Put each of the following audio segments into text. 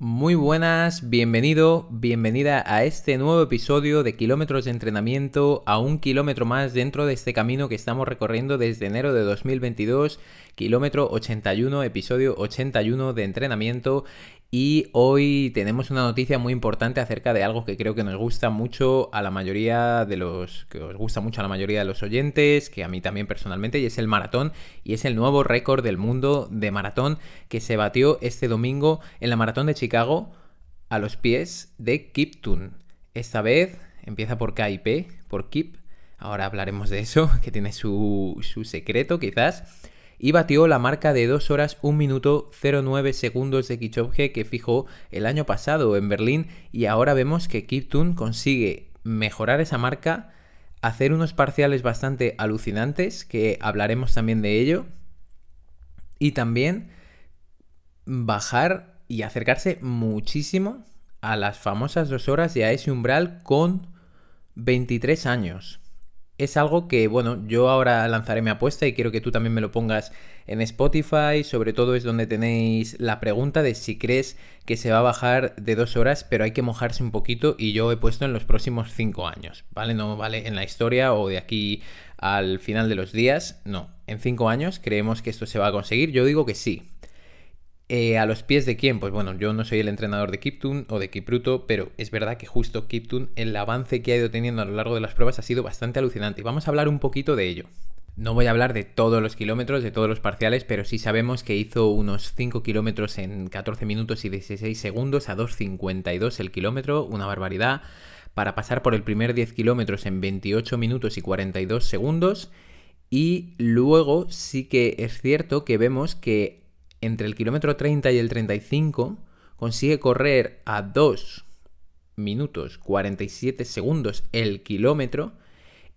Muy buenas, bienvenido, bienvenida a este nuevo episodio de Kilómetros de Entrenamiento, a un kilómetro más dentro de este camino que estamos recorriendo desde enero de 2022, kilómetro 81, episodio 81 de entrenamiento y hoy tenemos una noticia muy importante acerca de algo que creo que nos gusta mucho a la mayoría de los. que os gusta mucho a la mayoría de los oyentes, que a mí también personalmente, y es el maratón, y es el nuevo récord del mundo de maratón que se batió este domingo en la maratón de Chicago a los pies de Kiptun. Esta vez empieza por KIP, por Kip. Ahora hablaremos de eso, que tiene su, su secreto quizás y batió la marca de 2 horas 1 minuto 09 segundos de Kichobge que fijó el año pasado en Berlín. Y ahora vemos que Kiptun consigue mejorar esa marca, hacer unos parciales bastante alucinantes, que hablaremos también de ello, y también bajar y acercarse muchísimo a las famosas 2 horas y a ese umbral con 23 años es algo que, bueno, yo ahora lanzaré mi apuesta y quiero que tú también me lo pongas en Spotify. Sobre todo es donde tenéis la pregunta de si crees que se va a bajar de dos horas, pero hay que mojarse un poquito y yo he puesto en los próximos cinco años, ¿vale? No vale en la historia o de aquí al final de los días, no. En cinco años creemos que esto se va a conseguir. Yo digo que sí. Eh, ¿A los pies de quién? Pues bueno, yo no soy el entrenador de Kiptun o de Kipruto, pero es verdad que justo Kiptun, el avance que ha ido teniendo a lo largo de las pruebas ha sido bastante alucinante. Vamos a hablar un poquito de ello. No voy a hablar de todos los kilómetros, de todos los parciales, pero sí sabemos que hizo unos 5 kilómetros en 14 minutos y 16 segundos a 2.52 el kilómetro, una barbaridad, para pasar por el primer 10 kilómetros en 28 minutos y 42 segundos. Y luego sí que es cierto que vemos que entre el kilómetro 30 y el 35 consigue correr a 2 minutos 47 segundos el kilómetro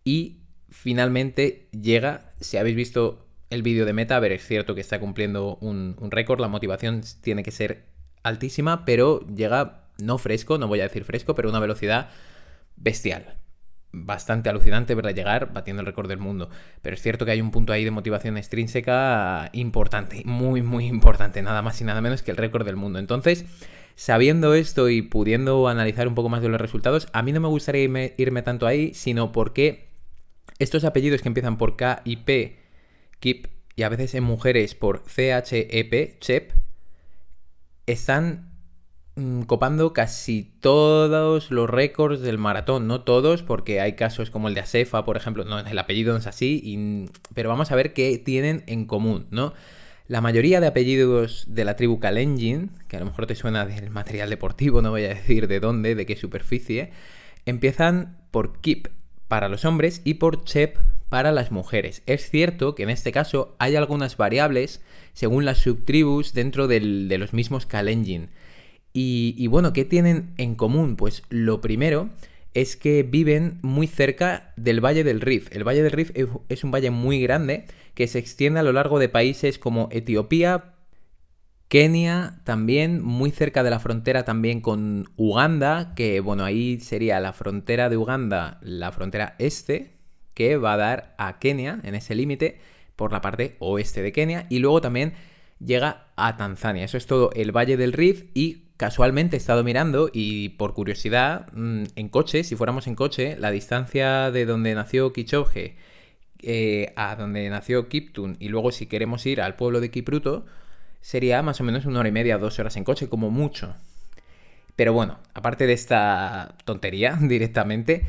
y finalmente llega, si habéis visto el vídeo de meta, a ver, es cierto que está cumpliendo un, un récord, la motivación tiene que ser altísima, pero llega no fresco, no voy a decir fresco, pero una velocidad bestial bastante alucinante verla llegar batiendo el récord del mundo. Pero es cierto que hay un punto ahí de motivación extrínseca importante, muy, muy importante, nada más y nada menos que el récord del mundo. Entonces, sabiendo esto y pudiendo analizar un poco más de los resultados, a mí no me gustaría irme, tanto ahí, sino porque estos apellidos que empiezan por K y P, KIP, y a veces en mujeres por CHEP, CHEP, están copando casi todos los récords del maratón, no todos, porque hay casos como el de Asefa, por ejemplo, no, el apellido no es así, pero vamos a ver qué tienen en común, ¿no? La mayoría de apellidos de la tribu Kalenjin, que a lo mejor te suena del material deportivo, no voy a decir de dónde, de qué superficie, empiezan por Kip para los hombres y por Chep para las mujeres. Es cierto que en este caso hay algunas variables según las subtribus dentro de los mismos Kalenjin. Y, bueno, ¿qué tienen en común? Pues lo primero es que viven muy cerca del Valle del Rif. El Valle del Rif es un valle muy grande que se extiende a lo largo de países como Etiopía, Kenia, también muy cerca de la frontera también con Uganda, que bueno, ahí sería la frontera de Uganda, la frontera este, que va a dar a Kenia en ese límite por la parte oeste de Kenia, y luego también llega a Tanzania. Eso es todo el Valle del Rif y casualmente he estado mirando y por curiosidad, mm, en coche, si fuéramos en coche, la distancia de donde nació Kichobge eh, a donde nació Kiptun y luego si queremos ir al pueblo de Kipruto, sería más o menos una hora y media, dos horas en coche, como mucho. Pero bueno, aparte de esta tontería directamente,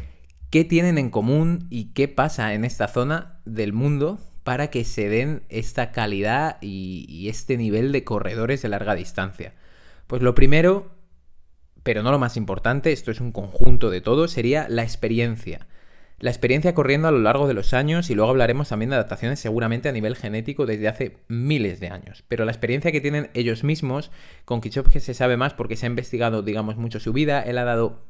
¿qué tienen en común y qué pasa en esta zona del mundo para que se den esta calidad y este nivel de corredores de larga distancia? Pues lo primero, pero no lo más importante, esto es un conjunto de todo, sería la experiencia. La experiencia corriendo a lo largo de los años y luego hablaremos también de adaptaciones seguramente a nivel genético desde hace miles de años. Pero la experiencia que tienen ellos mismos, con que se sabe más porque se ha investigado, digamos, mucho su vida, él ha dado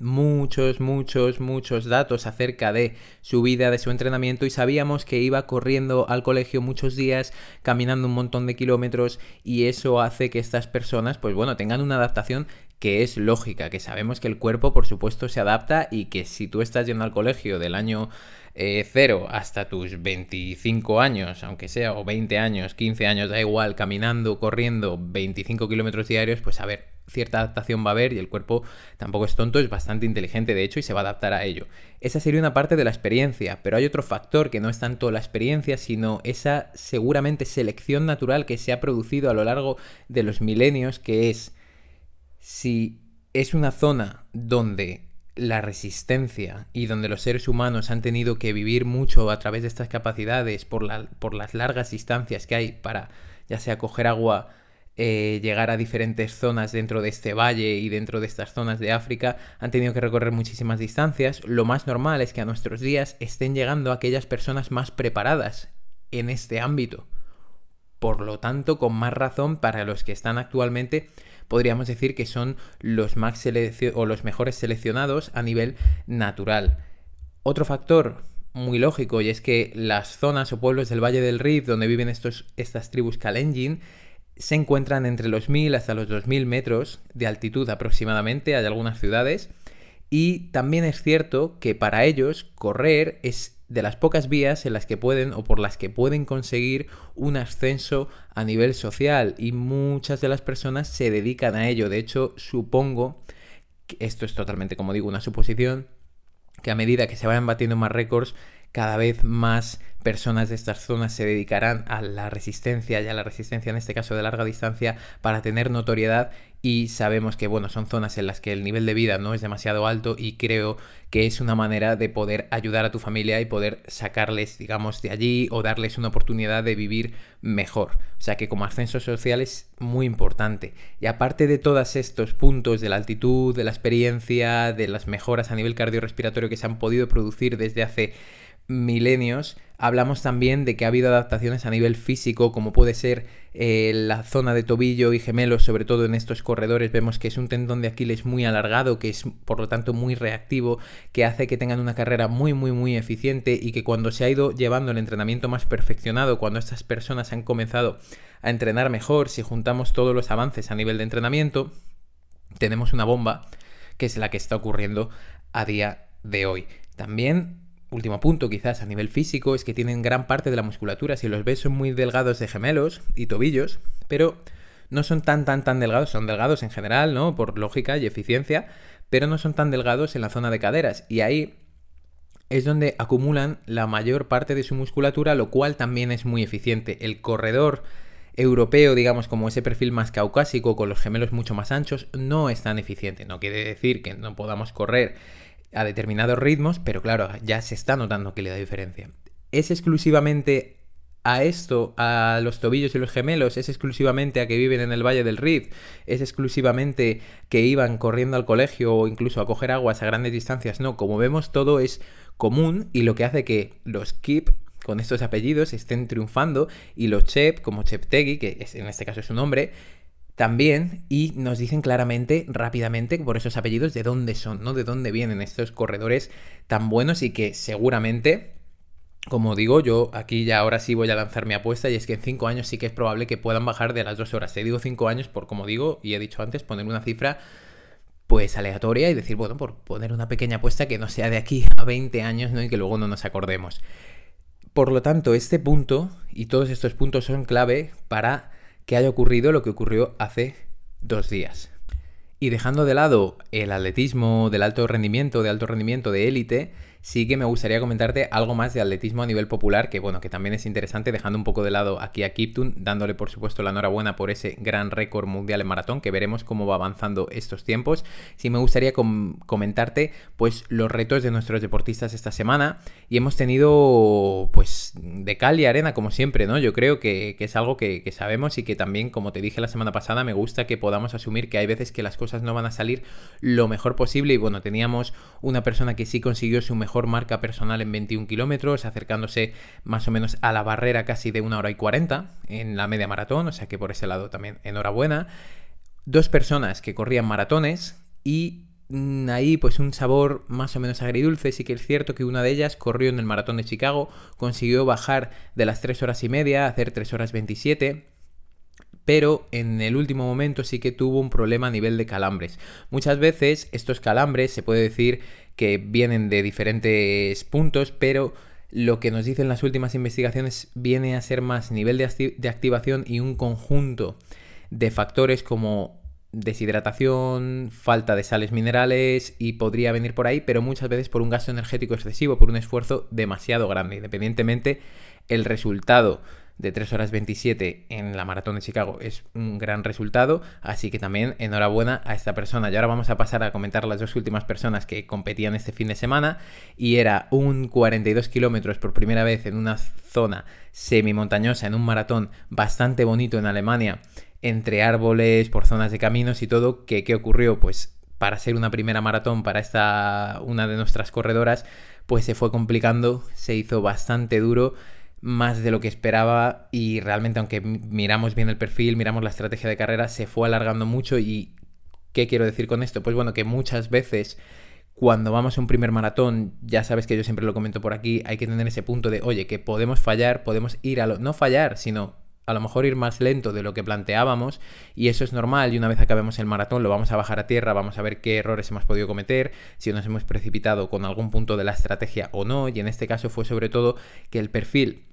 muchos, muchos, muchos datos acerca de su vida, de su entrenamiento y sabíamos que iba corriendo al colegio muchos días, caminando un montón de kilómetros y eso hace que estas personas, pues bueno, tengan una adaptación que es lógica, que sabemos que el cuerpo por supuesto se adapta y que si tú estás yendo al colegio del año eh, cero hasta tus 25 años, aunque sea, o 20 años, 15 años, da igual, caminando, corriendo 25 kilómetros diarios, pues a ver, cierta adaptación va a haber y el cuerpo tampoco es tonto, es bastante inteligente de hecho y se va a adaptar a ello. Esa sería una parte de la experiencia, pero hay otro factor que no es tanto la experiencia, sino esa seguramente selección natural que se ha producido a lo largo de los milenios, que es si es una zona donde la resistencia y donde los seres humanos han tenido que vivir mucho a través de estas capacidades por, por las largas distancias que hay para ya sea coger agua, eh, llegar a diferentes zonas dentro de este valle y dentro de estas zonas de África, han tenido que recorrer muchísimas distancias. Lo más normal es que a nuestros días estén llegando aquellas personas más preparadas en este ámbito. Por lo tanto, con más razón para los que están actualmente podríamos decir que son los, más o los mejores seleccionados a nivel natural. Otro factor muy lógico y es que las zonas o pueblos del Valle del Rif donde viven estos, estas tribus Kalenjin se encuentran entre los 1000 hasta los 2000 metros de altitud aproximadamente, hay algunas ciudades, y también es cierto que para ellos correr es de las pocas vías en las que pueden o por las que pueden conseguir un ascenso a nivel social y muchas de las personas se dedican a ello. De hecho, supongo, que esto es totalmente como digo una suposición, que a medida que se vayan batiendo más récords, cada vez más personas de estas zonas se dedicarán a la resistencia y a la resistencia en este caso de larga distancia para tener notoriedad y sabemos que bueno son zonas en las que el nivel de vida no es demasiado alto y creo que es una manera de poder ayudar a tu familia y poder sacarles digamos de allí o darles una oportunidad de vivir mejor. O sea que como ascenso social es muy importante. Y aparte de todos estos puntos de la altitud de la experiencia de las mejoras a nivel cardiorrespiratorio que se han podido producir desde hace milenios, hablamos también de que ha habido adaptaciones a nivel físico, como puede ser eh, la zona de tobillo y gemelos, sobre todo en estos corredores, vemos que es un tendón de Aquiles muy alargado, que es por lo tanto muy reactivo, que hace que tengan una carrera muy, muy, muy eficiente y que cuando se ha ido llevando el entrenamiento más perfeccionado, cuando estas personas han comenzado a entrenar mejor, si juntamos todos los avances a nivel de entrenamiento, tenemos una bomba que es la que está ocurriendo a día de hoy. También último punto quizás a nivel físico es que tienen gran parte de la musculatura, si los ves son muy delgados de gemelos y tobillos, pero no son tan tan tan delgados, son delgados en general, ¿no? Por lógica y eficiencia, pero no son tan delgados en la zona de caderas y ahí es donde acumulan la mayor parte de su musculatura, lo cual también es muy eficiente. El corredor europeo, digamos, como ese perfil más caucásico, con los gemelos mucho más anchos, no es tan eficiente. No quiere decir que no podamos correr a determinados ritmos, pero claro, ya se está notando que le da diferencia. ¿Es exclusivamente a esto, a los tobillos y los gemelos? ¿Es exclusivamente a que viven en el Valle del Rif? ¿Es exclusivamente que iban corriendo al colegio o incluso a coger aguas a grandes distancias? No, como vemos todo es común y lo que hace que los Kip con estos apellidos estén triunfando y los Chep, como Cheptegui, que en este caso es su nombre, también y nos dicen claramente, rápidamente, por esos apellidos, de dónde son, ¿no? De dónde vienen estos corredores tan buenos y que seguramente, como digo, yo aquí ya ahora sí voy a lanzar mi apuesta y es que en 5 años sí que es probable que puedan bajar de las 2 horas. Te digo 5 años por, como digo, y he dicho antes, poner una cifra pues aleatoria y decir, bueno, por poner una pequeña apuesta que no sea de aquí a 20 años, ¿no? Y que luego no nos acordemos. Por lo tanto, este punto y todos estos puntos son clave para que haya ocurrido lo que ocurrió hace dos días. Y dejando de lado el atletismo del alto rendimiento, de alto rendimiento de élite, sí que me gustaría comentarte algo más de atletismo a nivel popular, que bueno, que también es interesante, dejando un poco de lado aquí a Kiptun, dándole por supuesto la enhorabuena por ese gran récord mundial en maratón, que veremos cómo va avanzando estos tiempos. Sí me gustaría comentarte pues los retos de nuestros deportistas esta semana, y hemos tenido pues de cal y arena como siempre, ¿no? Yo creo que, es algo que, que sabemos y que también, como te dije la semana pasada, me gusta que podamos asumir que hay veces que las cosas no van a salir lo mejor posible, y bueno, teníamos una persona que sí consiguió su mejor marca personal en 21 kilómetros, acercándose más o menos a la barrera casi de una hora y 40 en la media maratón, o sea que por ese lado también enhorabuena. Dos personas que corrían maratones y mm, ahí pues un sabor más o menos agridulce. Sí que es cierto que una de ellas corrió en el maratón de Chicago, consiguió bajar de las 3 horas y media a hacer 3 horas 27 pero en el último momento sí que tuvo un problema a nivel de calambres. Muchas veces estos calambres se puede decir que vienen de diferentes puntos, pero lo que nos dicen las últimas investigaciones viene a ser más nivel de, de activación y un conjunto de factores como deshidratación, falta de sales minerales y podría venir por ahí, pero muchas veces por un gasto energético excesivo, por un esfuerzo demasiado grande. Independientemente, el resultado de 3 horas 27 en la maratón de Chicago es un gran resultado, así que también enhorabuena a esta persona. Y ahora vamos a pasar a comentar las dos últimas personas que competían este fin de semana y era un 42 kilómetros por primera vez en una zona semi-montañosa, en un maratón bastante bonito en Alemania entre árboles, por zonas de caminos y todo, que ¿qué ocurrió? Pues para ser una primera maratón para esta una de nuestras corredoras, pues se fue complicando, se hizo bastante duro, más de lo que esperaba y realmente aunque miramos bien el perfil, miramos la estrategia de carrera, se fue alargando mucho y ¿qué quiero decir con esto? Pues bueno, que muchas veces cuando vamos a un primer maratón, ya sabes que yo siempre lo comento por aquí, hay que tener ese punto de, oye, que podemos fallar, podemos ir a lo, no fallar, sino a lo mejor ir más lento de lo que planteábamos y eso es normal y una vez acabemos el maratón lo vamos a bajar a tierra, vamos a ver qué errores hemos podido cometer, si nos hemos precipitado con algún punto de la estrategia o no y en este caso fue sobre todo que el perfil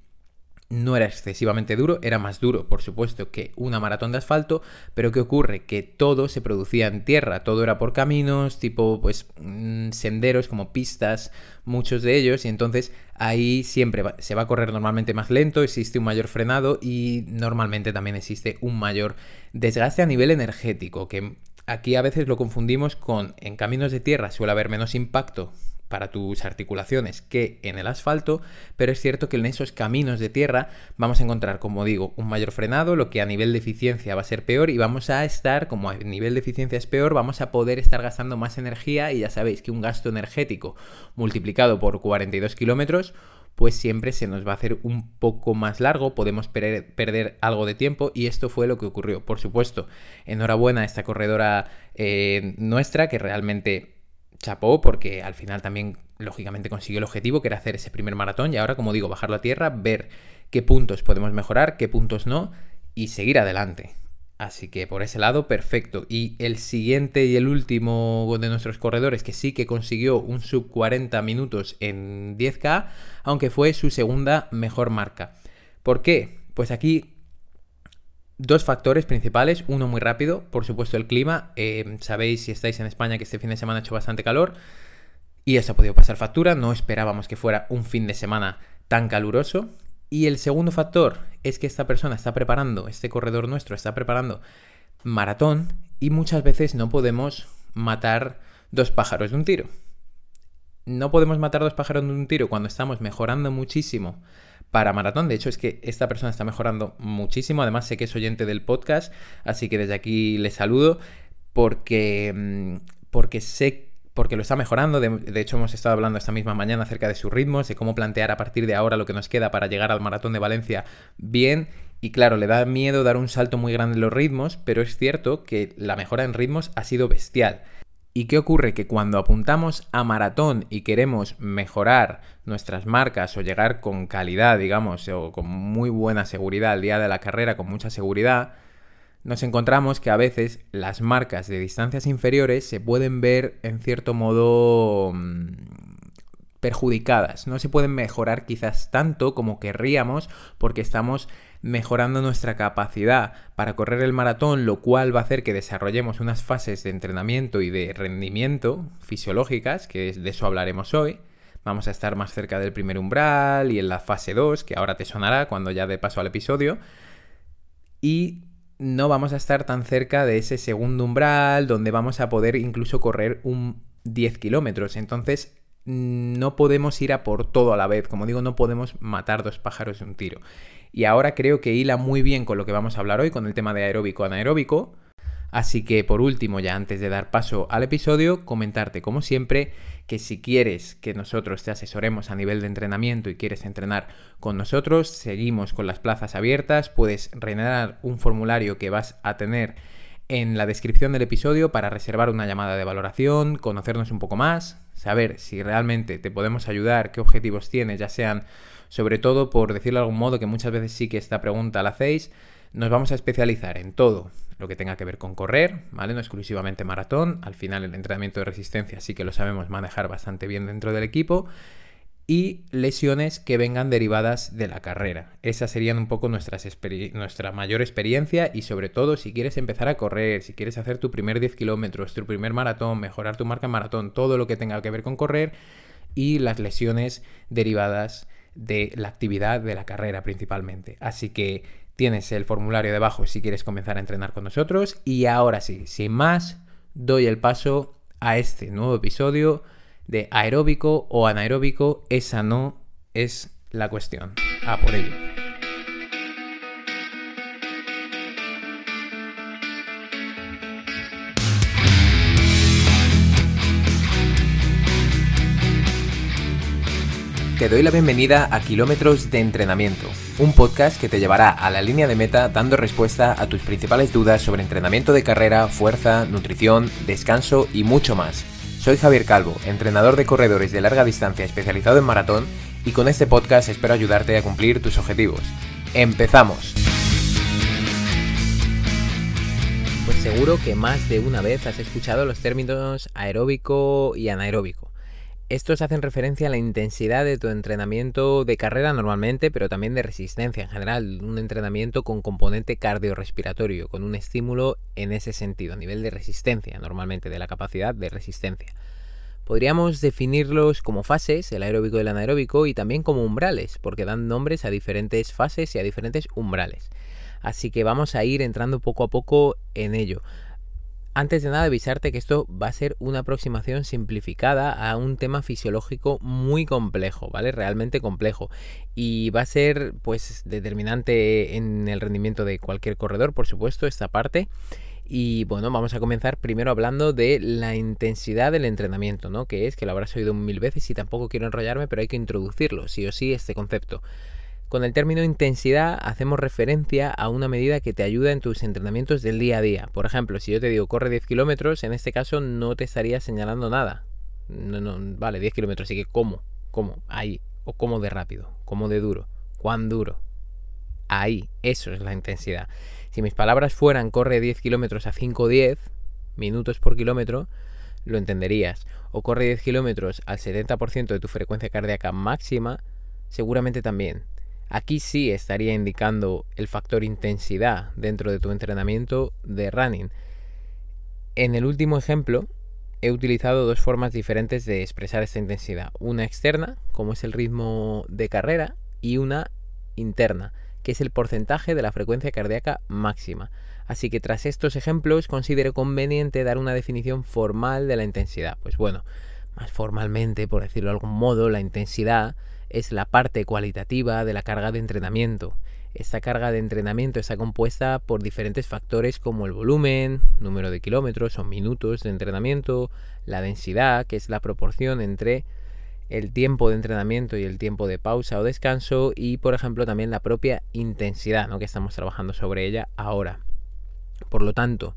no era excesivamente duro, era más duro, por supuesto, que una maratón de asfalto, pero ¿qué ocurre? Que todo se producía en tierra, todo era por caminos, tipo, pues, mm, senderos, como pistas, muchos de ellos, y entonces ahí siempre se va a correr normalmente más lento, existe un mayor frenado y normalmente también existe un mayor desgaste a nivel energético, que aquí a veces lo confundimos con en caminos de tierra suele haber menos impacto para tus articulaciones que en el asfalto, pero es cierto que en esos caminos de tierra vamos a encontrar, como digo, un mayor frenado, lo que a nivel de eficiencia va a ser peor y vamos a estar, como a nivel de eficiencia es peor, vamos a poder estar gastando más energía y ya sabéis que un gasto energético multiplicado por 42 kilómetros pues siempre se nos va a hacer un poco más largo, podemos perder algo de tiempo y esto fue lo que ocurrió. Por supuesto, enhorabuena a esta corredora eh, nuestra que realmente chapó porque al final también lógicamente consiguió el objetivo que era hacer ese primer maratón y ahora como digo bajar la tierra, ver qué puntos podemos mejorar, qué puntos no y seguir adelante. Así que por ese lado, perfecto. Y el siguiente y el último de nuestros corredores que sí que consiguió un sub 40 minutos en 10K, aunque fue su segunda mejor marca. ¿Por qué? Pues aquí Dos factores principales, uno muy rápido, por supuesto el clima, eh, sabéis si estáis en España que este fin de semana ha hecho bastante calor y eso ha podido pasar factura, no esperábamos que fuera un fin de semana tan caluroso. Y el segundo factor es que esta persona está preparando, este corredor nuestro está preparando maratón y muchas veces no podemos matar dos pájaros de un tiro. No podemos matar dos pájaros de un tiro cuando estamos mejorando muchísimo para maratón. De hecho, es que esta persona está mejorando muchísimo. Además, sé que es oyente del podcast, así que desde aquí le saludo porque, mm, porque sé porque lo está mejorando. De, hecho, hemos estado hablando esta misma mañana acerca de sus ritmos, de cómo plantear a partir de ahora lo que nos queda para llegar al maratón de Valencia bien. Y claro, le da miedo dar un salto muy grande en los ritmos, pero es cierto que la mejora en ritmos ha sido bestial. ¿Y qué ocurre? Que cuando apuntamos a maratón y queremos mejorar nuestras marcas o llegar con calidad, digamos, o con muy buena seguridad al día de la carrera, con mucha seguridad, nos encontramos que a veces las marcas de distancias inferiores se pueden ver en cierto modo mm, perjudicadas. No se pueden mejorar quizás tanto como querríamos porque estamos mejorando nuestra capacidad para correr el maratón, lo cual va a hacer que desarrollemos unas fases de entrenamiento y de rendimiento fisiológicas, que de eso hablaremos hoy. Vamos a estar más cerca del primer umbral y en la fase 2, que ahora te sonará cuando ya de paso al episodio. Y no vamos a estar tan cerca de ese segundo umbral donde vamos a poder incluso correr un 10 kilómetros. Entonces no podemos ir a por todo a la vez. Como digo, no podemos matar dos pájaros de un tiro. Y ahora creo que hila muy bien con lo que vamos a hablar hoy, con el tema de aeróbico anaeróbico. Así que por último, ya antes de dar paso al episodio, comentarte como siempre que si quieres que nosotros te asesoremos a nivel de entrenamiento y quieres entrenar con nosotros, seguimos con las plazas abiertas, puedes rellenar un formulario que vas a tener en la descripción del episodio para reservar una llamada de valoración, conocernos un poco más, saber si realmente te podemos ayudar, qué objetivos tienes, ya sean sobre todo por decirlo de algún modo, que muchas veces sí que esta pregunta la hacéis, nos vamos a especializar en todo lo que tenga que ver con correr, ¿vale? No exclusivamente maratón, al final el entrenamiento de resistencia sí que lo sabemos manejar bastante bien dentro del equipo y lesiones que vengan derivadas de la carrera. Esas serían un poco nuestra mayor experiencia y sobre todo si quieres empezar a correr, si quieres hacer tu primer 10 kilómetros, tu primer maratón, mejorar tu marca maratón, todo lo que tenga que ver con correr y las lesiones derivadas de la actividad de la carrera principalmente. Así que tienes el formulario debajo si quieres comenzar a entrenar con nosotros y ahora sí, sin más, doy el paso a este nuevo episodio de aeróbico o anaeróbico, esa no es la cuestión. A por ello. Te doy la bienvenida a Kilómetros de Entrenamiento, un podcast que te llevará a la línea de meta dando respuesta a tus principales dudas sobre entrenamiento de carrera, fuerza, nutrición, descanso y mucho más. Soy Javier Calvo, entrenador de corredores de larga distancia especializado en maratón y con este podcast espero ayudarte a cumplir tus objetivos. ¡Empezamos! Pues seguro que más de una vez has escuchado los términos aeróbico y anaeróbico. Estos hacen referencia a la intensidad de tu entrenamiento de carrera normalmente, pero también de resistencia en general, un entrenamiento con componente cardiorrespiratorio, con un estímulo en ese sentido, a nivel de resistencia, normalmente de la capacidad de resistencia. Podríamos definirlos como fases, el aeróbico y el anaeróbico, y también como umbrales, porque dan nombres a diferentes fases y a diferentes umbrales. Así que vamos a ir entrando poco a poco en ello. Antes de nada avisarte que esto va a ser una aproximación simplificada a un tema fisiológico muy complejo, ¿vale? Realmente complejo. Y va a ser pues determinante en el rendimiento de cualquier corredor, por supuesto, esta parte. Y bueno, vamos a comenzar primero hablando de la intensidad del entrenamiento, ¿no? Que es, que lo habrás oído mil veces y tampoco quiero enrollarme, pero hay que introducirlo, sí o sí, este concepto. Con el término intensidad hacemos referencia a una medida que te ayuda en tus entrenamientos del día a día. Por ejemplo, si yo te digo corre 10 kilómetros, en este caso no te estaría señalando nada. No, no, vale, 10 kilómetros, así que ¿cómo? ¿Cómo? Ahí. O ¿cómo de rápido? ¿Cómo de duro? ¿Cuán duro? Ahí. Eso es la intensidad. Si mis palabras fueran corre 10 kilómetros a 5-10 minutos por kilómetro, lo entenderías. O corre 10 kilómetros al 70% de tu frecuencia cardíaca máxima, seguramente también. Aquí sí estaría indicando el factor intensidad dentro de tu entrenamiento de running. En el último ejemplo he utilizado dos formas diferentes de expresar esta intensidad. Una externa, como es el ritmo de carrera, y una interna, que es el porcentaje de la frecuencia cardíaca máxima. Así que tras estos ejemplos considero conveniente dar una definición formal de la intensidad. Pues bueno, más formalmente, por decirlo de algún modo, la intensidad es la parte cualitativa de la carga de entrenamiento. Esta carga de entrenamiento está compuesta por diferentes factores como el volumen, número de kilómetros o minutos de entrenamiento, la densidad, que es la proporción entre el tiempo de entrenamiento y el tiempo de pausa o descanso y por ejemplo también la propia intensidad, ¿no? que estamos trabajando sobre ella ahora. Por lo tanto,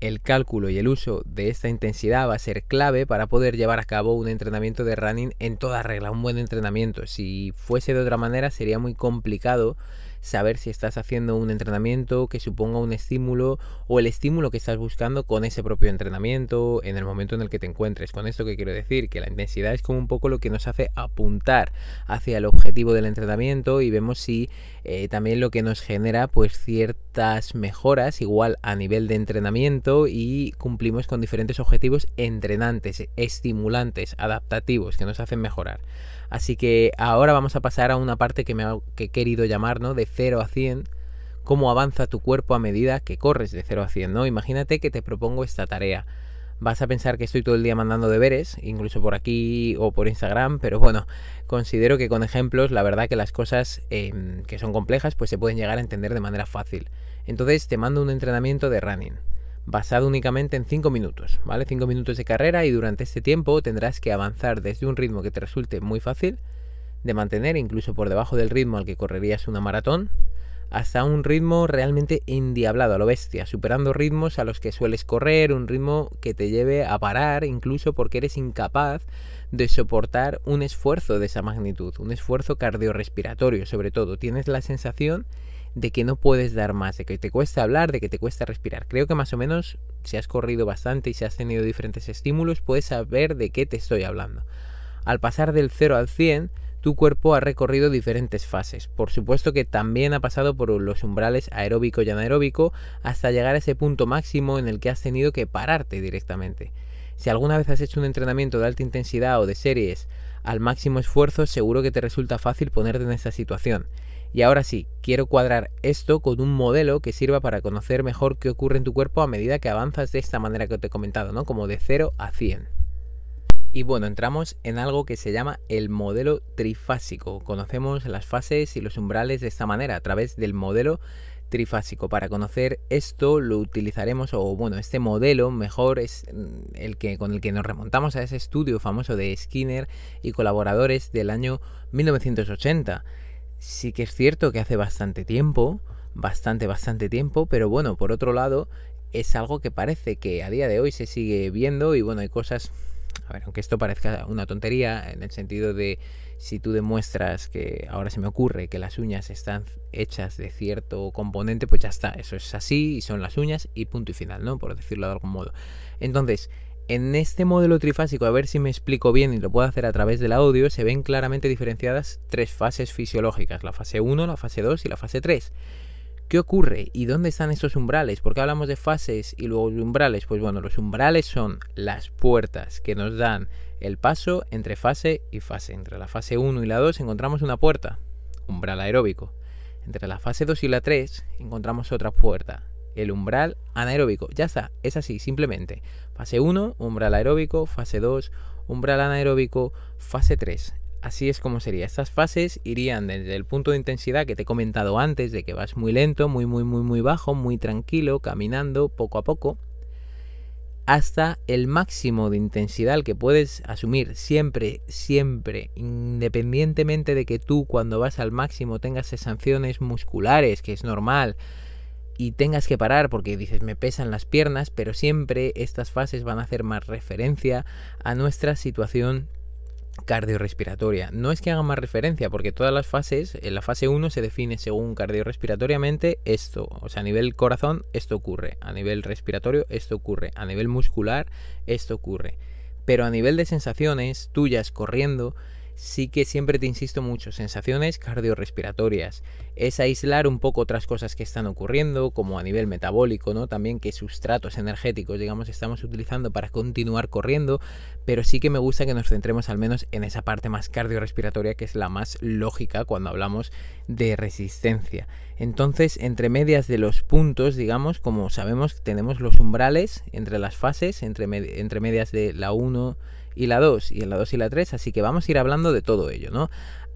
el cálculo y el uso de esta intensidad va a ser clave para poder llevar a cabo un entrenamiento de running en toda regla, un buen entrenamiento. Si fuese de otra manera sería muy complicado saber si estás haciendo un entrenamiento que suponga un estímulo o el estímulo que estás buscando con ese propio entrenamiento en el momento en el que te encuentres. Con esto que quiero decir que la intensidad es como un poco lo que nos hace apuntar hacia el objetivo del entrenamiento y vemos si eh, también lo que nos genera pues ciertas mejoras igual a nivel de entrenamiento y cumplimos con diferentes objetivos entrenantes, estimulantes, adaptativos que nos hacen mejorar. Así que ahora vamos a pasar a una parte que me he querido llamar, ¿no? De 0 a 100, cómo avanza tu cuerpo a medida que corres de 0 a 100, ¿no? Imagínate que te propongo esta tarea. Vas a pensar que estoy todo el día mandando deberes, incluso por aquí o por Instagram, pero bueno, considero que con ejemplos, la verdad que las cosas em, que son complejas, pues se pueden llegar a entender de manera fácil. Entonces te mando un entrenamiento de running basado únicamente en 5 minutos, ¿vale? 5 minutos de carrera y durante este tiempo tendrás que avanzar desde un ritmo que te resulte muy fácil de mantener, incluso por debajo del ritmo al que correrías una maratón, hasta un ritmo realmente endiablado a lo bestia, superando ritmos a los que sueles correr, un ritmo que te lleve a parar incluso porque eres incapaz de soportar un esfuerzo de esa magnitud, un esfuerzo cardiorrespiratorio sobre todo. Tienes la sensación de que no puedes dar más, de que te cuesta hablar, de que te cuesta respirar. Creo que más o menos, si has corrido bastante y si has tenido diferentes estímulos, puedes saber de qué te estoy hablando. Al pasar del 0 al 100, tu cuerpo ha recorrido diferentes fases. Por supuesto que también ha pasado por los umbrales aeróbico y anaeróbico hasta llegar a ese punto máximo en el que has tenido que pararte directamente. Si alguna vez has hecho un entrenamiento de alta intensidad o de series al máximo esfuerzo, seguro que te resulta fácil ponerte en esta situación. Y ahora sí, quiero cuadrar esto con un modelo que sirva para conocer mejor qué ocurre en tu cuerpo a medida que avanzas de esta manera que te he comentado, ¿no? Como de 0 a 100. Y bueno, entramos en algo que se llama el modelo trifásico. Conocemos las fases y los umbrales de esta manera, a través del modelo trifásico. Para conocer esto lo utilizaremos, o bueno, este modelo mejor es mm, el que con el que nos remontamos a ese estudio famoso de Skinner y colaboradores del año 1980. Sí que es cierto que hace bastante tiempo, bastante, bastante tiempo, pero bueno, por otro lado, es algo que parece que a día de hoy se sigue viendo y bueno, hay cosas a ver, aunque esto parezca una tontería, en el sentido de si tú demuestras que ahora se me ocurre que las uñas están hechas de cierto componente, pues ya está, eso es así y son las uñas y punto y final, ¿no? Por decirlo de algún modo. Entonces, en este modelo trifásico, a ver si me explico bien y lo puedo hacer a través del audio, se ven claramente diferenciadas tres fases fisiológicas, la fase 1, la fase 2 y la fase 3. ¿Qué ocurre? ¿Y dónde están estos umbrales? ¿Por qué hablamos de fases y luego de umbrales? Pues bueno, los umbrales son las puertas que nos dan el paso entre fase y fase. Entre la fase 1 y la 2 encontramos una puerta, umbral aeróbico. Entre la fase 2 y la 3 encontramos otra puerta, el umbral anaeróbico. Ya está, es así, simplemente. Fase 1, umbral aeróbico, fase 2, umbral anaeróbico, fase 3 así es como sería. Estas fases irían desde el punto de intensidad que te he comentado antes, de que vas muy lento, muy, muy, muy, muy bajo, muy tranquilo, caminando poco a poco, hasta el máximo de intensidad que puedes asumir siempre, siempre, independientemente de que tú cuando vas al máximo tengas sensaciones musculares, que es normal, y tengas que parar porque dices me pesan las piernas, pero siempre estas fases van a hacer más referencia a nuestra situación cardiorrespiratoria. No es que haga más referencia, porque todas las fases, en la fase 1 se define según cardiorrespiratoriamente esto, o sea, a nivel corazón esto ocurre, a nivel respiratorio esto ocurre, a nivel muscular esto ocurre. Pero a nivel de sensaciones tuyas corriendo, sí que siempre te insisto mucho, sensaciones cardiorrespiratorias. Es aislar un poco otras cosas que están ocurriendo, como a nivel metabólico, ¿no? También qué sustratos energéticos, digamos, estamos utilizando para continuar corriendo, pero sí que me gusta que nos centremos al menos en esa parte más cardiorrespiratoria, que es la más lógica cuando hablamos de resistencia. Entonces, entre medias de los puntos, digamos, como sabemos, tenemos los umbrales entre las fases, entre, entre medias de la 1 y la 2 y en la 2 y la 3, así que vamos a ir hablando de todo ello, ¿no?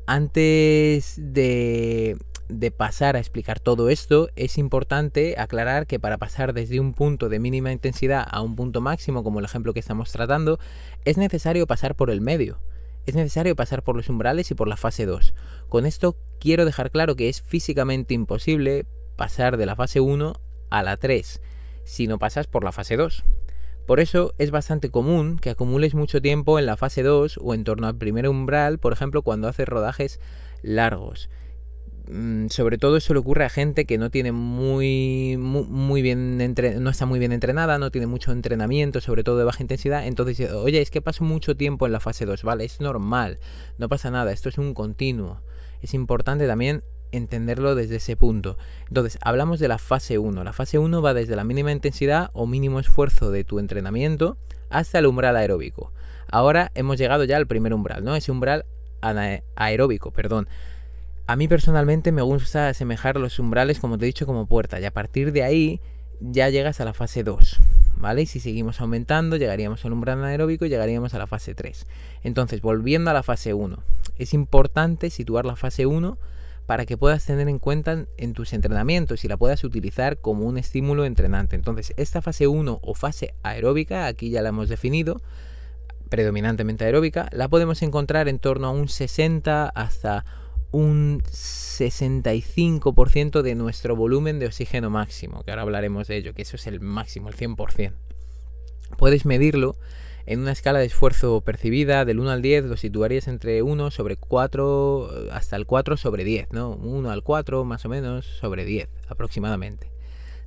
Antes de, de pasar a explicar todo esto, es importante aclarar que para pasar desde un punto de mínima intensidad a un punto máximo, como el ejemplo que estamos tratando, es necesario pasar por el medio. Es necesario pasar por los umbrales y por la fase 2. Con esto quiero dejar claro que es físicamente imposible pasar de la fase 1 a la 3 si no pasas por la fase 2. Por eso es bastante común que acumules mucho tiempo en la fase 2 o en torno al primer umbral, por ejemplo, cuando haces rodajes largos. Mm, sobre todo eso le ocurre a gente que no tiene muy, muy, bien no está muy bien entrenada, no tiene mucho entrenamiento, sobre todo de baja intensidad. Entonces, oye, es que paso mucho tiempo en la fase 2, ¿vale? Es normal, no pasa nada, esto es un continuo. Es importante también entenderlo desde ese punto. Entonces, hablamos de la fase 1. La fase 1 va desde la mínima intensidad o mínimo esfuerzo de tu entrenamiento hasta el umbral aeróbico. Ahora hemos llegado ya al primer umbral, ¿no? Ese umbral aeróbico, perdón. A mí personalmente me gusta asemejar los umbrales, como te he dicho, como puerta. Y a partir de ahí ya llegas a la fase 2. ¿Vale? Y si seguimos aumentando, llegaríamos al umbral anaeróbico y llegaríamos a la fase 3. Entonces, volviendo a la fase 1. Es importante situar la fase 1 para que puedas tener en cuenta en tus entrenamientos y la puedas utilizar como un estímulo entrenante. Entonces, esta fase 1 o fase aeróbica, aquí ya la hemos definido, predominantemente aeróbica, la podemos encontrar en torno a un 60 hasta un 65% de nuestro volumen de oxígeno máximo, que ahora hablaremos de ello, que eso es el máximo, el 100%. Puedes medirlo En una escala de esfuerzo percibida del 1 al 10 lo situarías entre 1 sobre 4 hasta el 4 sobre 10, ¿no? 1 al 4 más o menos sobre 10 aproximadamente.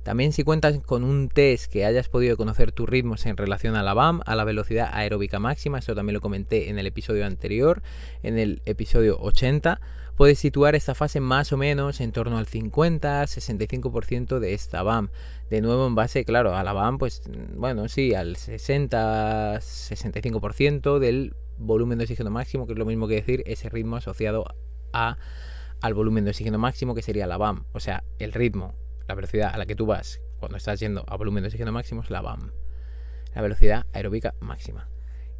También si cuentas con un test que hayas podido conocer tus ritmos en relación a la BAM, a la velocidad aeróbica máxima, esto también lo comenté en el episodio anterior, en el episodio 80, puedes situar esta fase más o menos en torno al 50-65% de esta BAM. De nuevo en base, claro, a la BAM, pues bueno, sí, al 60-65% del volumen de oxígeno máximo, que es lo mismo que decir ese ritmo asociado a, al volumen de oxígeno máximo, que sería la BAM, o sea, el ritmo la velocidad a la que tú vas cuando estás yendo a volumen de oxígeno máximo es la BAM, la velocidad aeróbica máxima.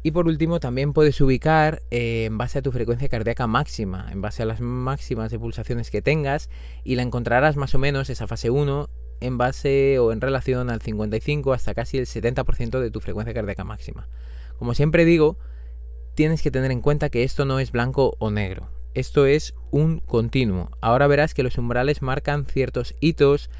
Y por último, también puedes ubicar eh, en base a tu frecuencia cardíaca máxima, en base a las máximas de pulsaciones que tengas, y la encontrarás más o menos esa fase 1 en base o en relación al 55 hasta casi el 70% de tu frecuencia cardíaca máxima. Como siempre digo, tienes que tener en cuenta que esto no es blanco o negro esto es un continuo. Ahora verás que los umbrales marcan ciertos hitos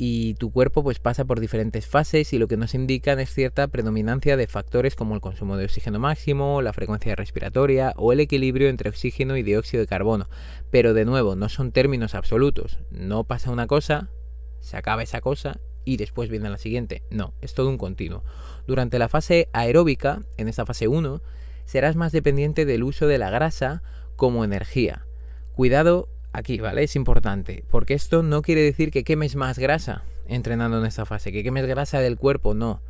y tu cuerpo pues pasa por diferentes fases y lo que nos indican es cierta predominancia de factores como el consumo de oxígeno máximo, la frecuencia respiratoria o el equilibrio entre oxígeno y dióxido de carbono. Pero de nuevo, no son términos absolutos. No pasa una cosa, se acaba esa cosa y después viene la siguiente. No, es todo un continuo. Durante la fase aeróbica, en esta fase 1, serás más dependiente del uso de la grasa como energía. Cuidado aquí, ¿vale? Es importante, porque esto no quiere decir que quemes más grasa entrenando en esta fase, que quemes grasa del cuerpo, no,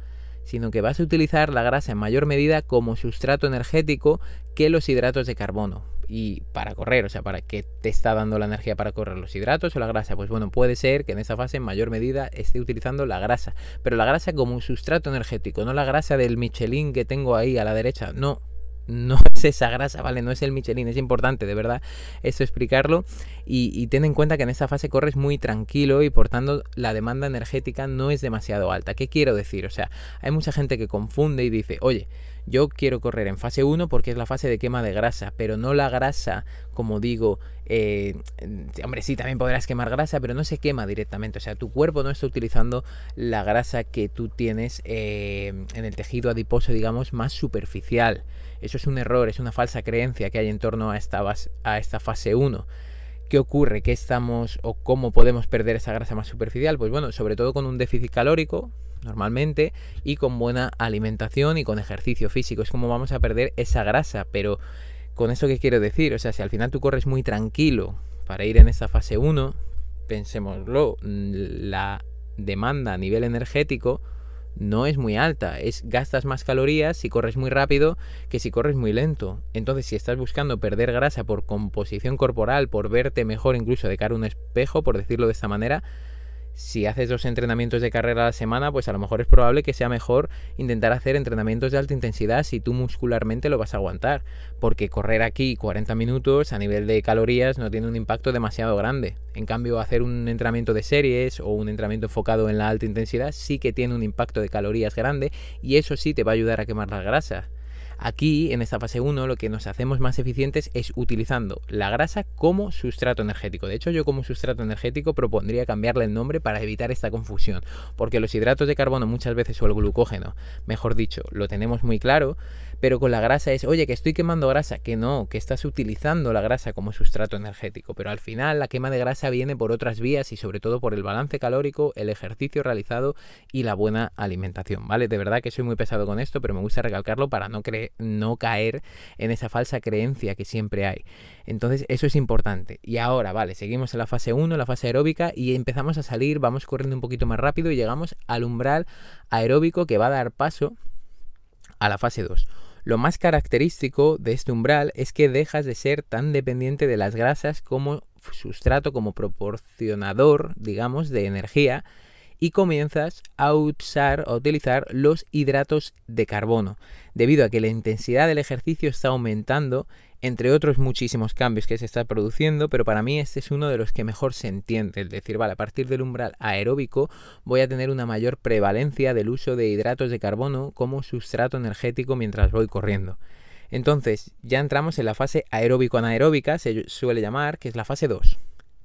sino que vas a utilizar la grasa en mayor medida como sustrato energético que los hidratos de carbono. Y para correr, o sea, para qué te está dando la energía para correr, los hidratos o la grasa. Pues bueno, puede ser que en esta fase en mayor medida esté utilizando la grasa, pero la grasa como un sustrato energético, no la grasa del Michelin que tengo ahí a la derecha, no, no es esa grasa, ¿vale? No es el Michelin, es importante, de verdad, esto explicarlo. Y, ten en cuenta que en esta fase corres muy tranquilo y por tanto la demanda energética no es demasiado alta. ¿Qué quiero decir? O sea, hay mucha gente que confunde y dice, oye, yo quiero correr en fase 1 porque es la fase de quema de grasa, pero no la grasa, como digo, eh, hombre, sí, también podrás quemar grasa, pero no se quema directamente. O sea, tu cuerpo no está utilizando la grasa que tú tienes eh, en el tejido adiposo, digamos, más superficial. Eso es un error, es una falsa creencia que hay en torno a esta, a esta fase 1. ¿Qué ocurre? ¿Qué estamos o cómo podemos perder esa grasa más superficial? Pues bueno, sobre todo con un déficit calórico, normalmente, y con buena alimentación y con ejercicio físico. Es como vamos a perder esa grasa, pero con eso qué quiero decir? O sea, si al final tú corres muy tranquilo para ir en esta fase 1, pensémoslo, la demanda a nivel energético no es muy alta. Es gastas más calorías si corres muy rápido que si corres muy lento. Entonces, si estás buscando perder grasa por composición corporal, por verte mejor incluso de cara a un espejo, por decirlo de esta manera, si haces dos entrenamientos de carrera a la semana, pues a lo mejor es probable que sea mejor intentar hacer entrenamientos de alta intensidad si tú muscularmente lo vas a aguantar. Porque correr aquí 40 minutos a nivel de calorías no tiene un impacto demasiado grande. En cambio, hacer un entrenamiento de series o un entrenamiento enfocado en la alta intensidad sí que tiene un impacto de calorías grande y eso sí te va a ayudar a quemar las grasas. Aquí, en esta fase 1, lo que nos hacemos más eficientes es utilizando la grasa como sustrato energético. De hecho, yo como sustrato energético propondría cambiarle el nombre para evitar esta confusión, porque los hidratos de carbono muchas veces o el glucógeno, mejor dicho, lo tenemos muy claro, pero con la grasa es, oye, que estoy quemando grasa, que no, que estás utilizando la grasa como sustrato energético, pero al final la quema de grasa viene por otras vías y sobre todo por el balance calórico, el ejercicio realizado y la buena alimentación, ¿vale? De verdad que soy muy pesado con esto, pero me gusta recalcarlo para no, no caer en esa falsa creencia que siempre hay. Entonces, eso es importante. Y ahora, vale, seguimos en la fase 1, la fase aeróbica, y empezamos a salir, vamos corriendo un poquito más rápido y llegamos al umbral aeróbico que va a dar paso a la fase 2. Lo más característico de este umbral es que dejas de ser tan dependiente de las grasas como sustrato, como proporcionador, digamos, de energía y comienzas a usar, a utilizar los hidratos de carbono, debido a que la intensidad del ejercicio está aumentando entre otros muchísimos cambios que se está produciendo, pero para mí este es uno de los que mejor se entiende, es decir, vale, a partir del umbral aeróbico voy a tener una mayor prevalencia del uso de hidratos de carbono como sustrato energético mientras voy corriendo. Entonces, ya entramos en la fase aeróbico-anaeróbica, se suele llamar, que es la fase 2.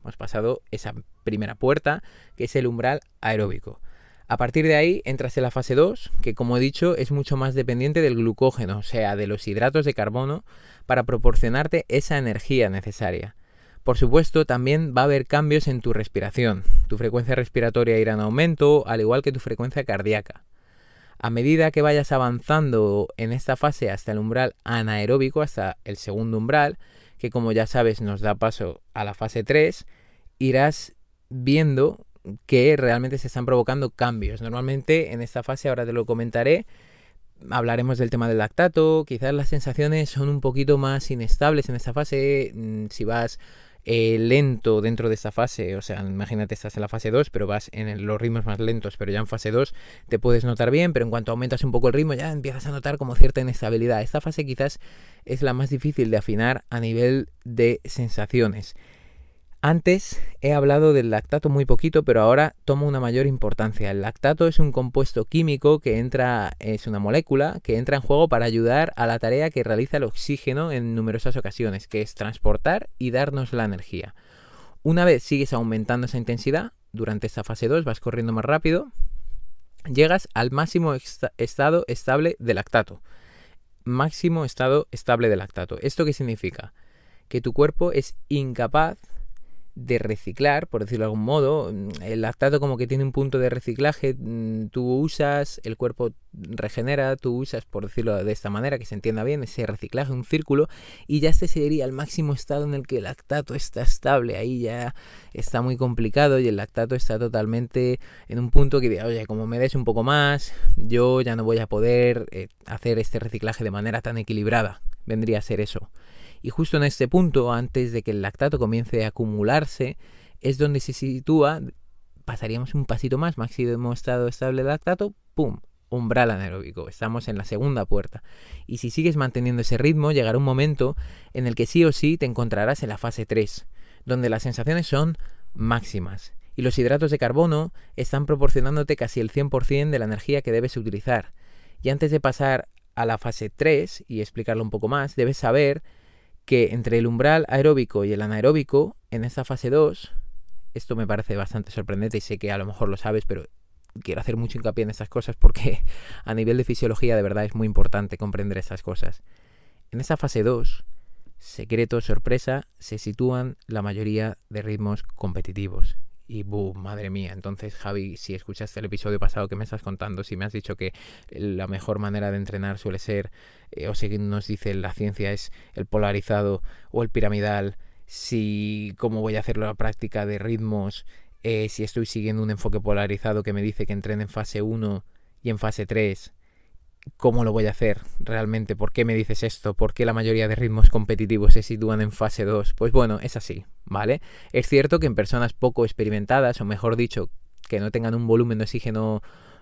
Hemos pasado esa primera puerta, que es el umbral aeróbico. A partir de ahí entras en la fase 2, que como he dicho es mucho más dependiente del glucógeno, o sea, de los hidratos de carbono, para proporcionarte esa energía necesaria. Por supuesto, también va a haber cambios en tu respiración. Tu frecuencia respiratoria irá en aumento, al igual que tu frecuencia cardíaca. A medida que vayas avanzando en esta fase hasta el umbral anaeróbico, hasta el segundo umbral, que como ya sabes nos da paso a la fase 3, irás viendo que realmente se están provocando cambios. Normalmente en esta fase, ahora te lo comentaré, hablaremos del tema del lactato, quizás las sensaciones son un poquito más inestables en esta fase, mm, si vas eh, lento dentro de esta fase, o sea, imagínate estás en la fase 2, pero vas en los ritmos más lentos, pero ya en fase 2 te puedes notar bien, pero en cuanto aumentas un poco el ritmo ya empiezas a notar como cierta inestabilidad. Esta fase quizás es la más difícil de afinar a nivel de sensaciones. Antes he hablado del lactato muy poquito, pero ahora toma una mayor importancia. El lactato es un compuesto químico que entra, es una molécula que entra en juego para ayudar a la tarea que realiza el oxígeno en numerosas ocasiones, que es transportar y darnos la energía. Una vez sigues aumentando esa intensidad, durante esta fase 2 vas corriendo más rápido, llegas al máximo estado estable de lactato. Máximo estado estable de lactato. ¿Esto qué significa? Que tu cuerpo es incapaz de reciclar, por decirlo de algún modo. El lactato como que tiene un punto de reciclaje, mm, tú usas, el cuerpo regenera, tú usas, por decirlo de esta manera, que se entienda bien, ese reciclaje, un círculo, y ya este sería el máximo estado en el que el lactato está estable, ahí ya está muy complicado y el lactato está totalmente en un punto que oye, como me des un poco más, yo ya no voy a poder eh, hacer este reciclaje de manera tan equilibrada, vendría a ser eso. Y justo en este punto, antes de que el lactato comience a acumularse, es donde se sitúa, pasaríamos un pasito más, máximo estado estable de lactato, ¡pum! Umbral anaeróbico. Estamos en la segunda puerta. Y si sigues manteniendo ese ritmo, llegará un momento en el que sí o sí te encontrarás en la fase 3, donde las sensaciones son máximas. Y los hidratos de carbono están proporcionándote casi el 100% de la energía que debes utilizar. Y antes de pasar a la fase 3 y explicarlo un poco más, debes saber que entre el umbral aeróbico y el anaeróbico, en esta fase 2, esto me parece bastante sorprendente y sé que a lo mejor lo sabes, pero quiero hacer mucho hincapié en estas cosas porque a nivel de fisiología de verdad es muy importante comprender estas cosas. En esta fase 2, secreto, sorpresa, se sitúan la mayoría de ritmos competitivos. Y boom, madre mía. Entonces, Javi, si escuchaste el episodio pasado que me estás contando, si me has dicho que la mejor manera de entrenar suele ser, eh, o si nos dice la ciencia es el polarizado o el piramidal, si cómo voy a hacer la práctica de ritmos, eh, si estoy siguiendo un enfoque polarizado que me dice que entrene en fase 1 y en fase 3, ¿Cómo lo voy a hacer realmente? ¿Por qué me dices esto? ¿Por qué la mayoría de ritmos competitivos se sitúan en fase 2? Pues bueno, es así, ¿vale? Es cierto que en personas poco experimentadas, o mejor dicho, que no tengan un volumen de oxígeno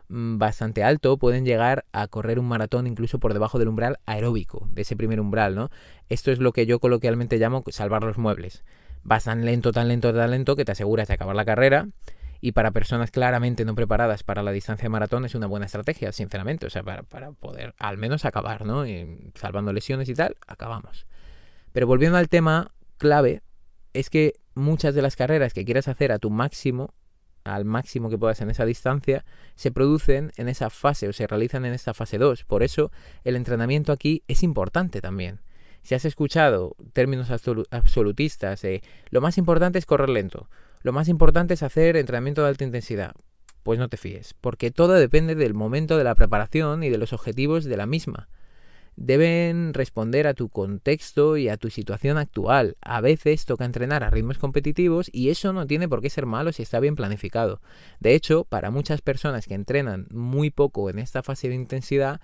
mm, bastante alto, pueden llegar a correr un maratón incluso por debajo del umbral aeróbico, de ese primer umbral, ¿no? Esto es lo que yo coloquialmente llamo salvar los muebles. Vas tan lento, tan lento, tan lento que te aseguras de acabar la carrera y para personas claramente no preparadas para la distancia de maratón es una buena estrategia, sinceramente, o sea, para, poder al menos acabar, ¿no? Salvando lesiones y tal, acabamos. Pero volviendo al tema clave, es que muchas de las carreras que quieras hacer a tu máximo, al máximo que puedas en esa distancia, se producen en esa fase o se realizan en esta fase 2. Por eso el entrenamiento aquí es importante también. Si has escuchado términos absolutistas, lo más importante es correr lento lo más importante es hacer entrenamiento de alta intensidad. Pues no te fíes, porque todo depende del momento de la preparación y de los objetivos de la misma. Deben responder a tu contexto y a tu situación actual. A veces toca entrenar a ritmos competitivos y eso no tiene por qué ser malo si está bien planificado. De hecho, para muchas personas que entrenan muy poco en esta fase de intensidad,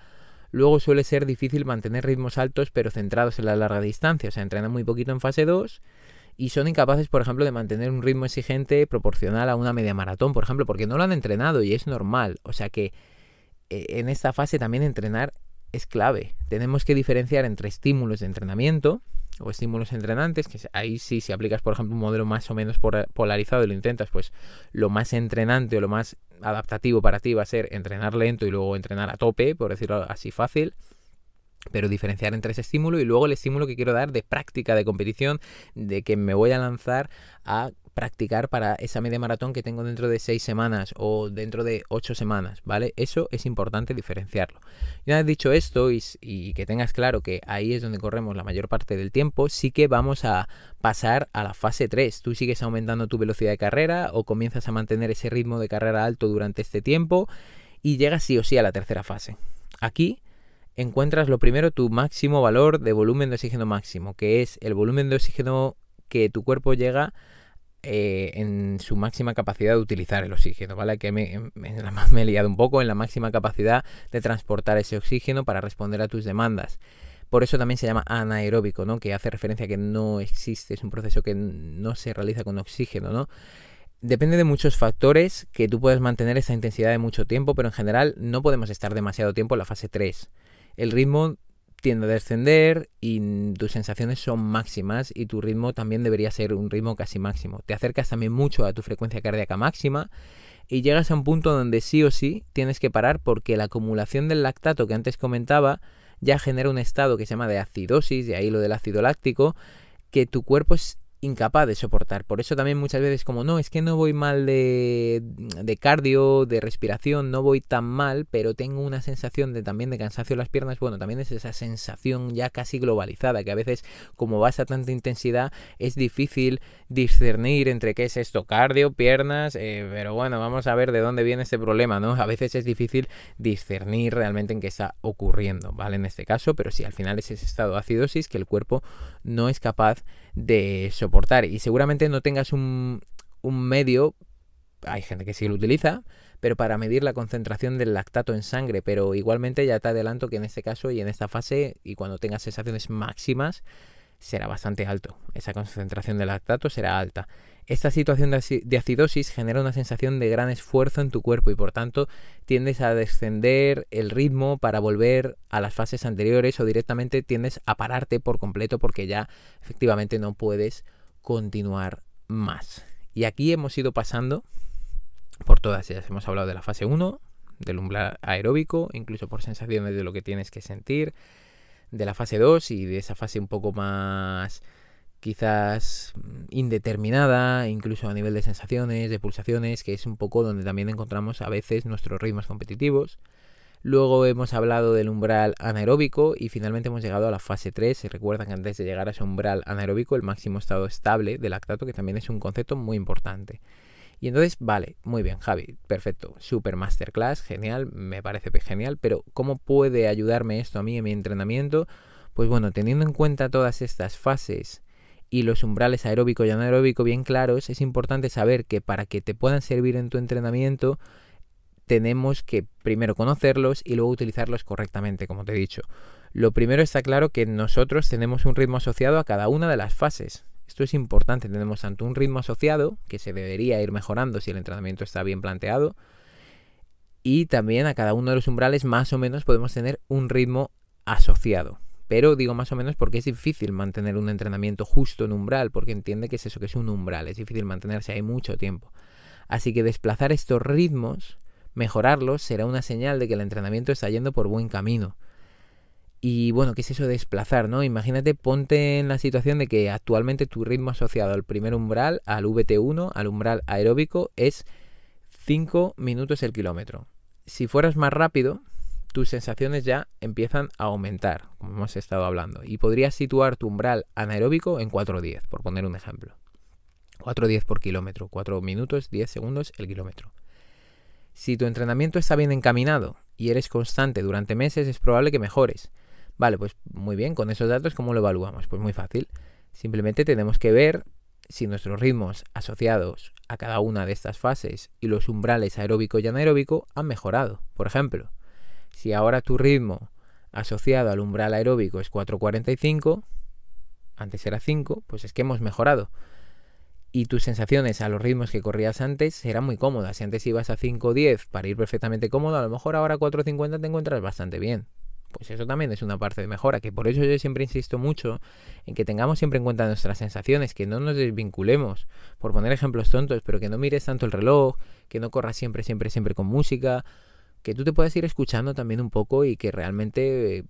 luego suele ser difícil mantener ritmos altos pero centrados en la larga distancia. O sea, entrenan muy poquito en fase 2 y son incapaces, por ejemplo, de mantener un ritmo exigente proporcional a una media maratón, por ejemplo, porque no lo han entrenado y es normal. O sea que eh, en esta fase también entrenar es clave. Tenemos que diferenciar entre estímulos de entrenamiento o estímulos entrenantes, que ahí sí, si aplicas, por ejemplo, un modelo más o menos polarizado y lo intentas, pues lo más entrenante o lo más adaptativo para ti va a ser entrenar lento y luego entrenar a tope, por decirlo así fácil pero diferenciar entre ese estímulo y luego el estímulo que quiero dar de práctica, de competición, de que me voy a lanzar a practicar para esa media maratón que tengo dentro de seis semanas o dentro de ocho semanas, ¿vale? Eso es importante diferenciarlo. Y una vez dicho esto y, y, que tengas claro que ahí es donde corremos la mayor parte del tiempo, sí que vamos a pasar a la fase 3. Tú sigues aumentando tu velocidad de carrera o comienzas a mantener ese ritmo de carrera alto durante este tiempo y llegas sí o sí a la tercera fase. Aquí encuentras lo primero tu máximo valor de volumen de oxígeno máximo, que es el volumen de oxígeno que tu cuerpo llega eh, en su máxima capacidad de utilizar el oxígeno, ¿vale? Que me, he liado un poco en la máxima capacidad de transportar ese oxígeno para responder a tus demandas. Por eso también se llama anaeróbico, ¿no? Que hace referencia a que no existe, es un proceso que no se realiza con oxígeno, ¿no? Depende de muchos factores que tú puedes mantener esa intensidad de mucho tiempo, pero en general no podemos estar demasiado tiempo en la fase 3. El ritmo tiende a descender y tus sensaciones son máximas y tu ritmo también debería ser un ritmo casi máximo. Te acercas también mucho a tu frecuencia cardíaca máxima y llegas a un punto donde sí o sí tienes que parar porque la acumulación del lactato que antes comentaba ya genera un estado que se llama de acidosis, de ahí lo del ácido láctico, que tu cuerpo es incapaz de soportar. Por eso también muchas veces como, no, es que no voy mal de, cardio, de respiración, no voy tan mal, pero tengo una sensación de también de cansancio en las piernas. Bueno, también es esa sensación ya casi globalizada, que a veces como vas a tanta intensidad es difícil discernir entre qué es esto, cardio, piernas, eh, pero bueno, vamos a ver de dónde viene este problema, ¿no? A veces es difícil discernir realmente en qué está ocurriendo, ¿vale? En este caso, pero sí, al final es ese estado de acidosis que el cuerpo no es capaz de soportar. Y seguramente no tengas un, un medio, hay gente que sí lo utiliza, pero para medir la concentración del lactato en sangre, pero igualmente ya te adelanto que en este caso y en esta fase y cuando tengas sensaciones máximas será bastante alto, esa concentración de lactato será alta. Esta situación de acidosis genera una sensación de gran esfuerzo en tu cuerpo y por tanto tiendes a descender el ritmo para volver a las fases anteriores o directamente tiendes a pararte por completo porque ya efectivamente no puedes continuar más. Y aquí hemos ido pasando por todas ellas. Hemos hablado de la fase 1, del umbral aeróbico, incluso por sensaciones de lo que tienes que sentir, de la fase 2 y de esa fase un poco más quizás indeterminada, incluso a nivel de sensaciones, de pulsaciones, que es un poco donde también encontramos a veces nuestros ritmos competitivos. Luego hemos hablado del umbral anaeróbico y finalmente hemos llegado a la fase 3. Se recuerdan que antes de llegar a ese umbral anaeróbico, el máximo estado estable del lactato, que también es un concepto muy importante. Y entonces, vale, muy bien, Javi, perfecto, super masterclass, genial, me parece genial, pero ¿cómo puede ayudarme esto a mí en mi entrenamiento? Pues bueno, teniendo en cuenta todas estas fases y los umbrales aeróbico y anaeróbico bien claros, es importante saber que para que te puedan servir en tu entrenamiento, tenemos que primero conocerlos y luego utilizarlos correctamente, como te he dicho. Lo primero está claro que nosotros tenemos un ritmo asociado a cada una de las fases. Esto es importante, tenemos tanto un ritmo asociado, que se debería ir mejorando si el entrenamiento está bien planteado, y también a cada uno de los umbrales más o menos podemos tener un ritmo asociado. Pero digo más o menos porque es difícil mantener un entrenamiento justo en umbral, porque entiende que es eso, que es un umbral, es difícil mantenerse ahí mucho tiempo. Así que desplazar estos ritmos, mejorarlos, será una señal de que el entrenamiento está yendo por buen camino. Y bueno, ¿qué es eso de desplazar, no? Imagínate, ponte en la situación de que actualmente tu ritmo asociado al primer umbral, al VT1, al umbral aeróbico, es 5 minutos el kilómetro. Si fueras más rápido, tus sensaciones ya empiezan a aumentar, como hemos estado hablando, y podrías situar tu umbral anaeróbico en 4.10, por poner un ejemplo. 4.10 por kilómetro, 4 minutos, 10 segundos el kilómetro. Si tu entrenamiento está bien encaminado y eres constante durante meses, es probable que mejores. Vale, pues muy bien, con esos datos, ¿cómo lo evaluamos? Pues muy fácil. Simplemente tenemos que ver si nuestros ritmos asociados a cada una de estas fases y los umbrales aeróbico y anaeróbico han mejorado. Por ejemplo, si ahora tu ritmo asociado al umbral aeróbico es 4.45, antes era 5, pues es que hemos mejorado. Y tus sensaciones a los ritmos que corrías antes serán muy cómodas. Si antes ibas a 5.10 para ir perfectamente cómodo, a lo mejor ahora a 4.50 te encuentras bastante bien. Pues eso también es una parte de mejora, que por eso yo siempre insisto mucho en que tengamos siempre en cuenta nuestras sensaciones, que no nos desvinculemos, por poner ejemplos tontos, pero que no mires tanto el reloj, que no corras siempre, siempre, siempre con música, que tú te puedas ir escuchando también un poco y que realmente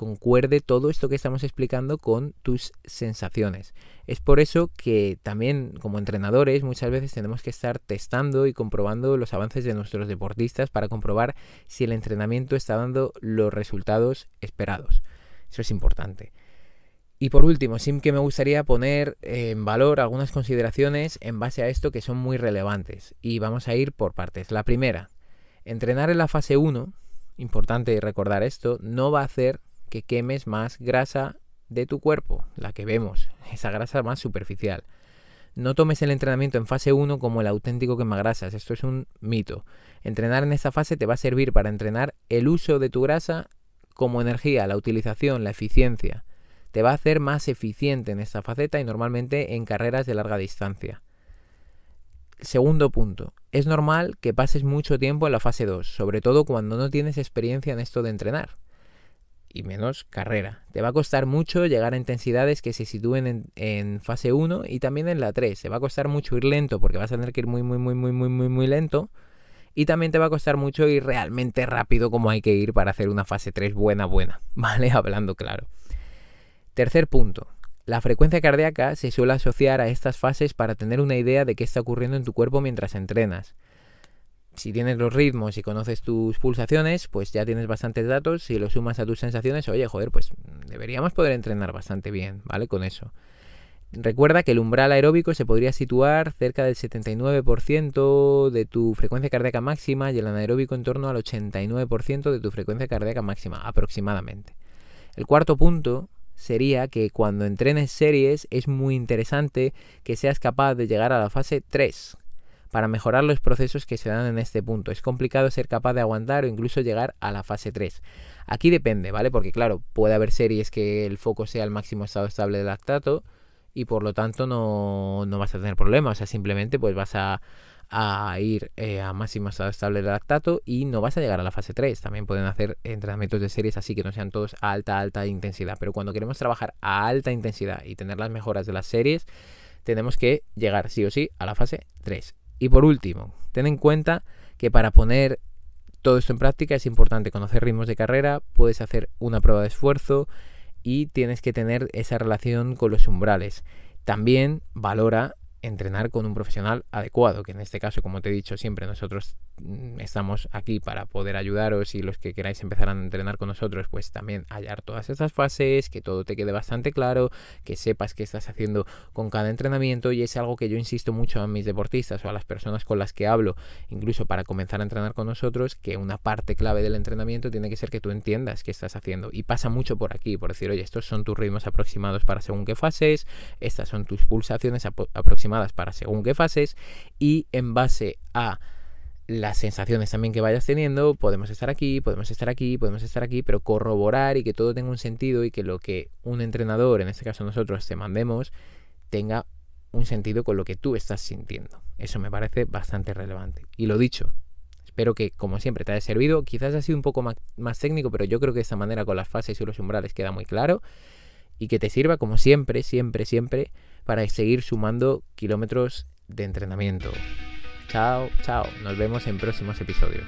concuerde todo esto que estamos explicando con tus sensaciones. Es por eso que también como entrenadores muchas veces tenemos que estar testando y comprobando los avances de nuestros deportistas para comprobar si el entrenamiento está dando los resultados esperados. Eso es importante. Y por último, sí que me gustaría poner en valor algunas consideraciones en base a esto que son muy relevantes. Y vamos a ir por partes. La primera, entrenar en la fase 1, importante recordar esto, no va a hacer que quemes más grasa de tu cuerpo, la que vemos, esa grasa más superficial. No tomes el entrenamiento en fase 1 como el auténtico quemagrasas, esto es un mito. Entrenar en esta fase te va a servir para entrenar el uso de tu grasa como energía, la utilización, la eficiencia te va a hacer más eficiente en esta faceta y normalmente en carreras de larga distancia. Segundo punto, es normal que pases mucho tiempo en la fase 2, sobre todo cuando no tienes experiencia en esto de entrenar. Y menos carrera. Te va a costar mucho llegar a intensidades que se sitúen en, fase 1 y también en la 3. Te va a costar mucho ir lento porque vas a tener que ir muy, muy, muy, muy, muy, muy, muy lento. Y también te va a costar mucho ir realmente rápido como hay que ir para hacer una fase 3 buena, buena. ¿Vale? Hablando claro. Tercer punto. La frecuencia cardíaca se suele asociar a estas fases para tener una idea de qué está ocurriendo en tu cuerpo mientras entrenas. Si tienes los ritmos y conoces tus pulsaciones, pues ya tienes bastantes datos. Si lo sumas a tus sensaciones, oye, joder, pues deberíamos poder entrenar bastante bien, ¿vale? Con eso. Recuerda que el umbral aeróbico se podría situar cerca del 79% de tu frecuencia cardíaca máxima y el anaeróbico en torno al 89% de tu frecuencia cardíaca máxima, aproximadamente. El cuarto punto sería que cuando entrenes series es muy interesante que seas capaz de llegar a la fase 3 para mejorar los procesos que se dan en este punto. Es complicado ser capaz de aguantar o incluso llegar a la fase 3. Aquí depende, ¿vale? Porque claro, puede haber series que el foco sea el máximo estado estable de lactato y por lo tanto no, no vas a tener problemas. O sea, simplemente pues vas a a ir eh, a máximo estado estable de lactato y no vas a llegar a la fase 3. También pueden hacer entrenamientos de series así que no sean todos a alta, alta intensidad. Pero cuando queremos trabajar a alta intensidad y tener las mejoras de las series, tenemos que llegar sí o sí a la fase 3. Y por último, ten en cuenta que para poner todo esto en práctica es importante conocer ritmos de carrera, puedes hacer una prueba de esfuerzo y tienes que tener esa relación con los umbrales. También valora entrenar con un profesional adecuado, que en este caso, como te he dicho siempre, nosotros estamos aquí para poder ayudaros y los que queráis empezar a entrenar con nosotros, pues también hallar todas estas fases, que todo te quede bastante claro, que sepas qué estás haciendo con cada entrenamiento y es algo que yo insisto mucho a mis deportistas o a las personas con las que hablo, incluso para comenzar a entrenar con nosotros, que una parte clave del entrenamiento tiene que ser que tú entiendas qué estás haciendo. Y pasa mucho por aquí, por decir, oye, estos son tus ritmos aproximados para según qué fases, estas son tus pulsaciones aproximadas para según qué fases y en base a las sensaciones también que vayas teniendo, podemos estar aquí, podemos estar aquí, podemos estar aquí, pero corroborar y que todo tenga un sentido y que lo que un entrenador, en este caso nosotros, te mandemos, tenga un sentido con lo que tú estás sintiendo. Eso me parece bastante relevante. Y lo dicho, espero que como siempre te haya servido, quizás ha sido un poco más, técnico, pero yo creo que de esta manera con las fases y los umbrales queda muy claro y que te sirva como siempre, siempre, siempre para seguir sumando kilómetros de entrenamiento. Chao, chao. Nos vemos en próximos episodios.